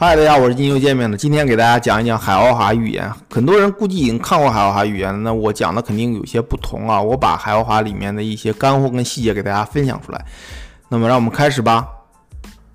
嗨，大家好，我是金又见面了。今天给大家讲一讲海奥华语言。很多人估计已经看过海奥华语言了，那我讲的肯定有些不同啊。我把海奥华里面的一些干货跟细节给大家分享出来。那么，让我们开始吧。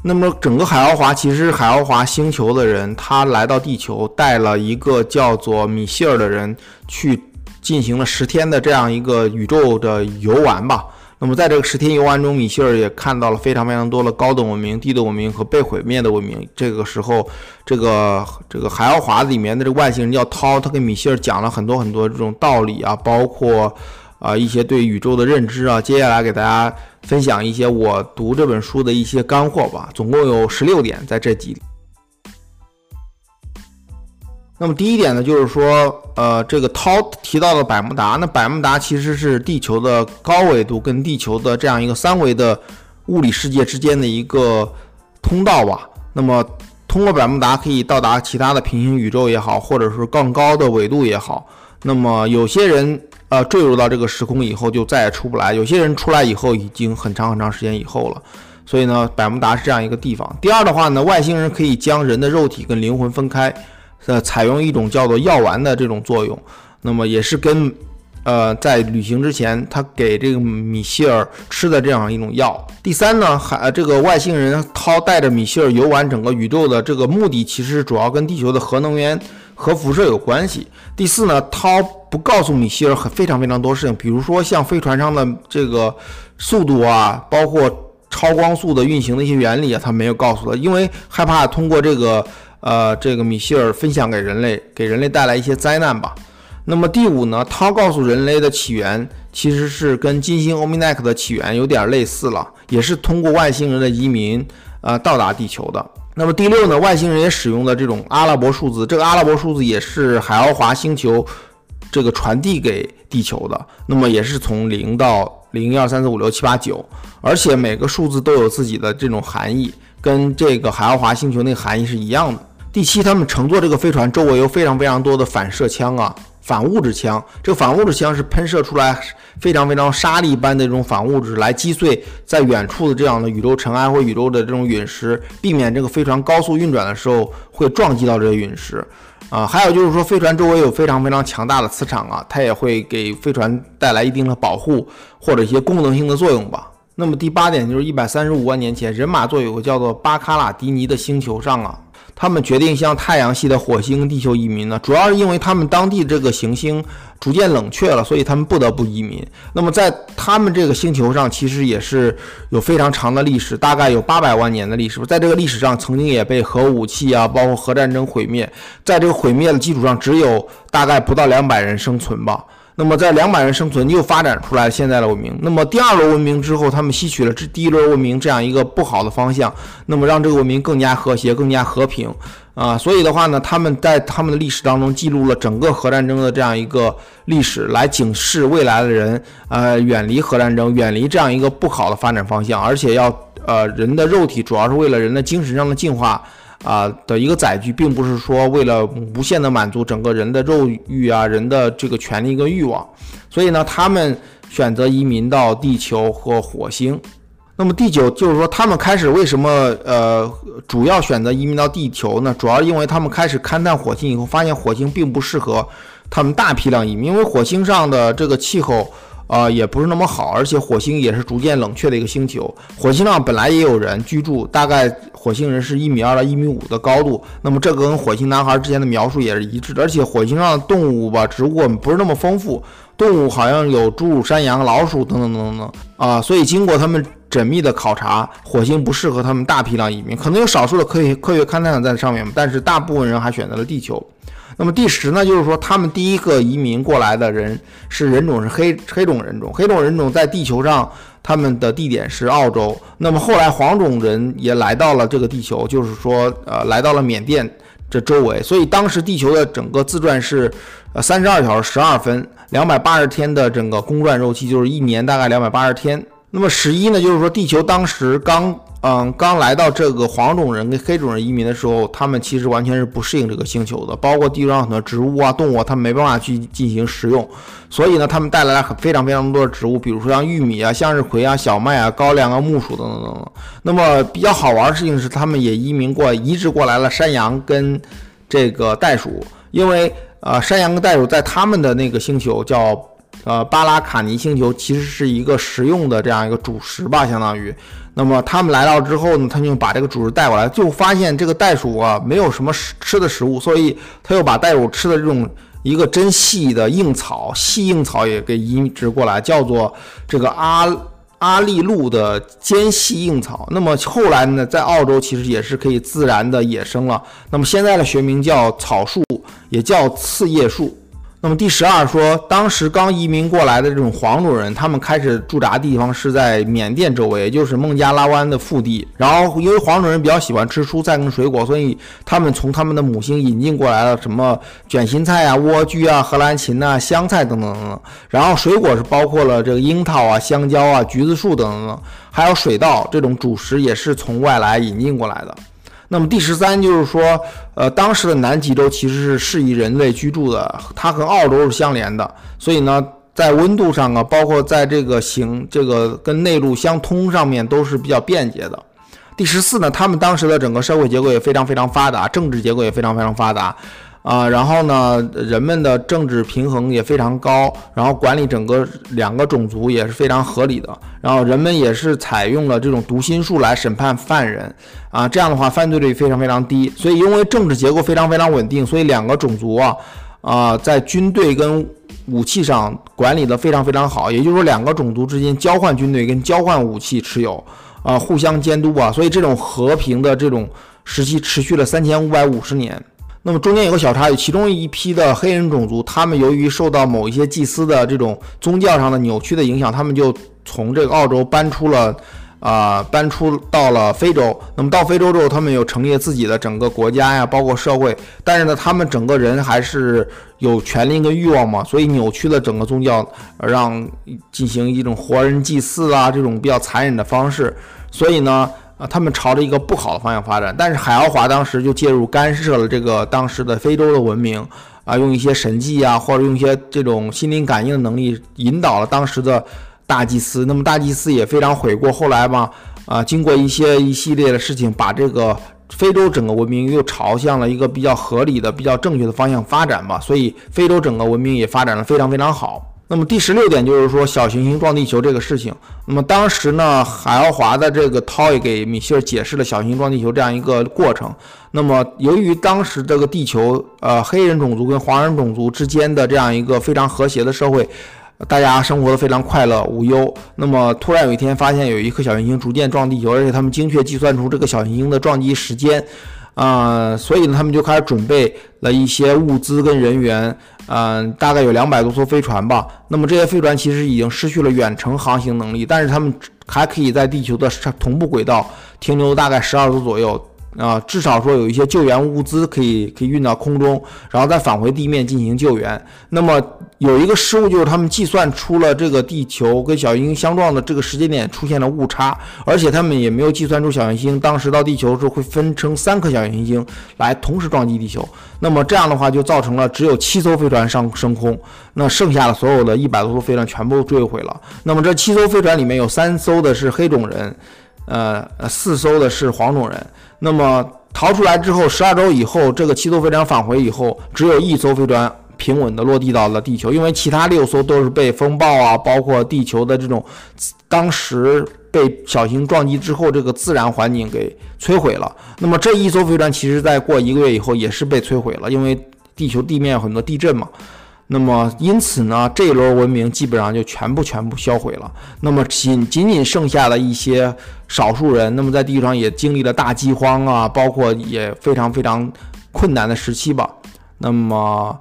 那么，整个海奥华其实海奥华星球的人，他来到地球，带了一个叫做米歇尔的人去进行了十天的这样一个宇宙的游玩吧。那么在这个十天游玩中，米歇尔也看到了非常非常多的高等文明、低等文明和被毁灭的文明。这个时候，这个这个海奥华里面的这个外星人叫涛，他跟米歇尔讲了很多很多这种道理啊，包括啊一些对宇宙的认知啊。接下来给大家分享一些我读这本书的一些干货吧，总共有十六点在这几。那么第一点呢，就是说，呃，这个涛提到的百慕达，那百慕达其实是地球的高纬度跟地球的这样一个三维的物理世界之间的一个通道吧。那么通过百慕达可以到达其他的平行宇宙也好，或者是更高的纬度也好。那么有些人呃坠入到这个时空以后就再也出不来，有些人出来以后已经很长很长时间以后了。所以呢，百慕达是这样一个地方。第二的话呢，外星人可以将人的肉体跟灵魂分开。呃，采用一种叫做药丸的这种作用，那么也是跟，呃，在旅行之前他给这个米歇尔吃的这样一种药。第三呢，还这个外星人涛带着米歇尔游玩整个宇宙的这个目的，其实主要跟地球的核能源、核辐射有关系。第四呢，涛不告诉米歇尔很非常非常多事情，比如说像飞船上的这个速度啊，包括超光速的运行的一些原理啊，他没有告诉他，因为害怕通过这个。呃，这个米歇尔分享给人类，给人类带来一些灾难吧。那么第五呢？他告诉人类的起源其实是跟金星欧米奈克的起源有点类似了，也是通过外星人的移民呃到达地球的。那么第六呢？外星人也使用的这种阿拉伯数字，这个阿拉伯数字也是海奥华星球这个传递给地球的。那么也是从零到零一二三四五六七八九，而且每个数字都有自己的这种含义，跟这个海奥华星球那个含义是一样的。第七，他们乘坐这个飞船，周围有非常非常多的反射枪啊，反物质枪。这个反物质枪是喷射出来非常非常沙粒般的这种反物质，来击碎在远处的这样的宇宙尘埃或宇宙的这种陨石，避免这个飞船高速运转的时候会撞击到这些陨石。啊，还有就是说，飞船周围有非常非常强大的磁场啊，它也会给飞船带来一定的保护或者一些功能性的作用吧。那么第八点就是一百三十五万年前，人马座有个叫做巴卡拉迪尼的星球上啊。他们决定向太阳系的火星、地球移民呢，主要是因为他们当地这个行星逐渐冷却了，所以他们不得不移民。那么在他们这个星球上，其实也是有非常长的历史，大概有八百万年的历史。在这个历史上，曾经也被核武器啊，包括核战争毁灭。在这个毁灭的基础上，只有大概不到两百人生存吧。那么在两百人生存又发展出来现在的文明。那么第二轮文明之后，他们吸取了这第一轮文明这样一个不好的方向，那么让这个文明更加和谐、更加和平啊。所以的话呢，他们在他们的历史当中记录了整个核战争的这样一个历史，来警示未来的人，呃，远离核战争，远离这样一个不好的发展方向，而且要呃人的肉体主要是为了人的精神上的进化。啊的一个载具，并不是说为了无限的满足整个人的肉欲啊，人的这个权利跟欲望，所以呢，他们选择移民到地球和火星。那么第九就是说，他们开始为什么呃主要选择移民到地球呢？主要因为他们开始勘探火星以后，发现火星并不适合他们大批量移民，因为火星上的这个气候。啊，也不是那么好，而且火星也是逐渐冷却的一个星球。火星上本来也有人居住，大概火星人是一米二到一米五的高度。那么这个跟火星男孩之前的描述也是一致的。而且火星上的动物吧，植物不是那么丰富，动物好像有猪、乳、山羊、老鼠等等等等等啊。所以经过他们缜密的考察，火星不适合他们大批量移民，可能有少数的科学科学勘探在上面，但是大部分人还选择了地球。那么第十呢，就是说他们第一个移民过来的人是人种是黑黑种人种，黑种人种在地球上他们的地点是澳洲。那么后来黄种人也来到了这个地球，就是说呃来到了缅甸这周围。所以当时地球的整个自转是呃三十二小时十二分，两百八十天的整个公转周期就是一年大概两百八十天那么十一呢，就是说地球当时刚嗯刚来到这个黄种人跟黑种人移民的时候，他们其实完全是不适应这个星球的，包括地球上很多植物啊、动物，啊他们没办法去进行食用，所以呢，他们带来了很非常非常多的植物，比如说像玉米啊、向日葵啊、小麦啊、高粱啊、木薯等等等等。那么比较好玩的事情是，他们也移民过、移植过来了山羊跟这个袋鼠，因为呃山羊跟袋鼠在他们的那个星球叫。呃，巴拉卡尼星球其实是一个食用的这样一个主食吧，相当于。那么他们来到之后呢，他就把这个主食带过来，就发现这个袋鼠啊没有什么吃吃的食物，所以他又把袋鼠吃的这种一个真细的硬草，细硬草也给移植过来，叫做这个阿阿利路的尖细硬草。那么后来呢，在澳洲其实也是可以自然的野生了。那么现在的学名叫草树，也叫刺叶树。那么第十二说，当时刚移民过来的这种黄种人，他们开始驻扎地方是在缅甸周围，也就是孟加拉湾的腹地。然后因为黄种人比较喜欢吃蔬菜跟水果，所以他们从他们的母星引进过来了什么卷心菜啊、莴苣啊、荷兰芹呐、香菜等等等等。然后水果是包括了这个樱桃啊、香蕉啊、橘子树等等等，还有水稻这种主食也是从外来引进过来的。那么第十三就是说，呃，当时的南极洲其实是适宜人类居住的，它和澳洲是相连的，所以呢，在温度上啊，包括在这个行这个跟内陆相通上面都是比较便捷的。第十四呢，他们当时的整个社会结构也非常非常发达，政治结构也非常非常发达。啊，然后呢，人们的政治平衡也非常高，然后管理整个两个种族也是非常合理的，然后人们也是采用了这种读心术来审判犯人，啊，这样的话犯罪率非常非常低，所以因为政治结构非常非常稳定，所以两个种族啊，啊，在军队跟武器上管理的非常非常好，也就是说两个种族之间交换军队跟交换武器持有，啊，互相监督啊，所以这种和平的这种时期持续了三千五百五十年。那么中间有个小插曲，其中一批的黑人种族，他们由于受到某一些祭司的这种宗教上的扭曲的影响，他们就从这个澳洲搬出了，啊，搬出到了非洲。那么到非洲之后，他们有成立自己的整个国家呀，包括社会。但是呢，他们整个人还是有权利跟欲望嘛，所以扭曲了整个宗教，让进行一种活人祭祀啊这种比较残忍的方式。所以呢。啊，他们朝着一个不好的方向发展，但是海奥华当时就介入干涉了这个当时的非洲的文明，啊，用一些神迹啊，或者用一些这种心灵感应的能力引导了当时的大祭司。那么大祭司也非常悔过，后来嘛，啊，经过一些一系列的事情，把这个非洲整个文明又朝向了一个比较合理的、比较正确的方向发展吧。所以非洲整个文明也发展的非常非常好。那么第十六点就是说小行星撞地球这个事情。那么当时呢，海奥华的这个涛也给米歇尔解释了小行星撞地球这样一个过程。那么由于当时这个地球，呃，黑人种族跟黄人种族之间的这样一个非常和谐的社会，大家生活的非常快乐无忧。那么突然有一天发现有一颗小行星逐渐撞地球，而且他们精确计算出这个小行星的撞击时间。啊，所以呢，他们就开始准备了一些物资跟人员，嗯，大概有两百多艘飞船吧。那么这些飞船其实已经失去了远程航行能力，但是他们还可以在地球的同步轨道停留大概十二周左右。啊，至少说有一些救援物资可以可以运到空中，然后再返回地面进行救援。那么有一个失误就是他们计算出了这个地球跟小行星相撞的这个时间点出现了误差，而且他们也没有计算出小行星当时到地球时候会分成三颗小行星来同时撞击地球。那么这样的话就造成了只有七艘飞船上升空，那剩下的所有的一百多艘飞船全部坠毁了。那么这七艘飞船里面有三艘的是黑种人。呃呃，四艘的是黄种人。那么逃出来之后，十二周以后，这个七艘飞船返回以后，只有一艘飞船平稳的落地到了地球，因为其他六艘都是被风暴啊，包括地球的这种当时被小型撞击之后这个自然环境给摧毁了。那么这一艘飞船其实在过一个月以后也是被摧毁了，因为地球地面有很多地震嘛。那么，因此呢，这一轮文明基本上就全部全部销毁了。那么，仅仅仅剩下了一些少数人，那么在地球上也经历了大饥荒啊，包括也非常非常困难的时期吧。那么，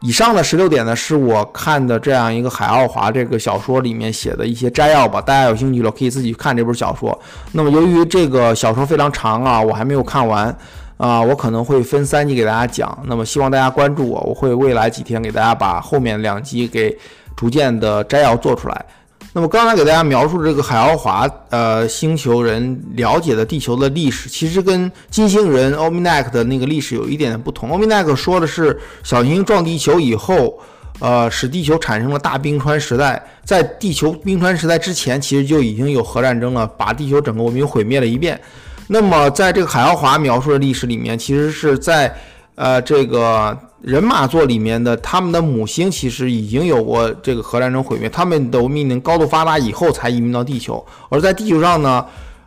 以上的十六点呢，是我看的这样一个海奥华这个小说里面写的一些摘要吧。大家有兴趣了，可以自己去看这本小说。那么，由于这个小说非常长啊，我还没有看完。啊，我可能会分三集给大家讲，那么希望大家关注我，我会未来几天给大家把后面两集给逐渐的摘要做出来。那么刚才给大家描述这个海奥华呃星球人了解的地球的历史，其实跟金星人欧米奈克的那个历史有一点点不同。欧米奈克说的是小行星撞地球以后，呃，使地球产生了大冰川时代。在地球冰川时代之前，其实就已经有核战争了，把地球整个文明毁灭了一遍。那么在这个海奥华描述的历史里面，其实是在呃这个。人马座里面的他们的母星其实已经有过这个核战争毁灭，他们的文明高度发达以后才移民到地球，而在地球上呢，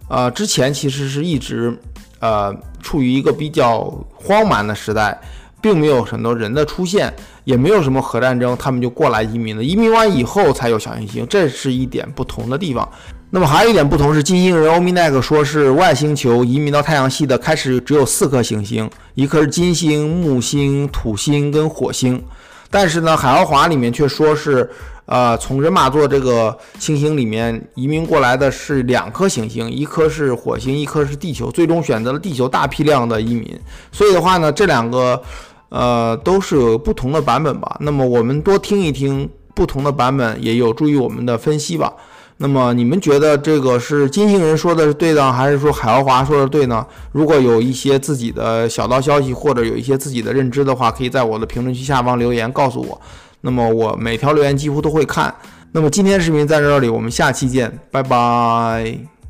呃，之前其实是一直呃处于一个比较荒蛮的时代，并没有很多人的出现，也没有什么核战争，他们就过来移民了。移民完以后才有小行星，这是一点不同的地方。那么还有一点不同是，金星人欧米奈克说是外星球移民到太阳系的开始只有四颗行星，一颗是金星、木星、土星跟火星。但是呢，海奥华里面却说是，呃，从人马座这个星星里面移民过来的是两颗行星，一颗是火星，一颗是地球，最终选择了地球大批量的移民。所以的话呢，这两个，呃，都是有不同的版本吧。那么我们多听一听不同的版本，也有助于我们的分析吧。那么你们觉得这个是金星人说的是对的，还是说海奥华说的对呢？如果有一些自己的小道消息，或者有一些自己的认知的话，可以在我的评论区下方留言告诉我。那么我每条留言几乎都会看。那么今天的视频在这里，我们下期见，拜拜。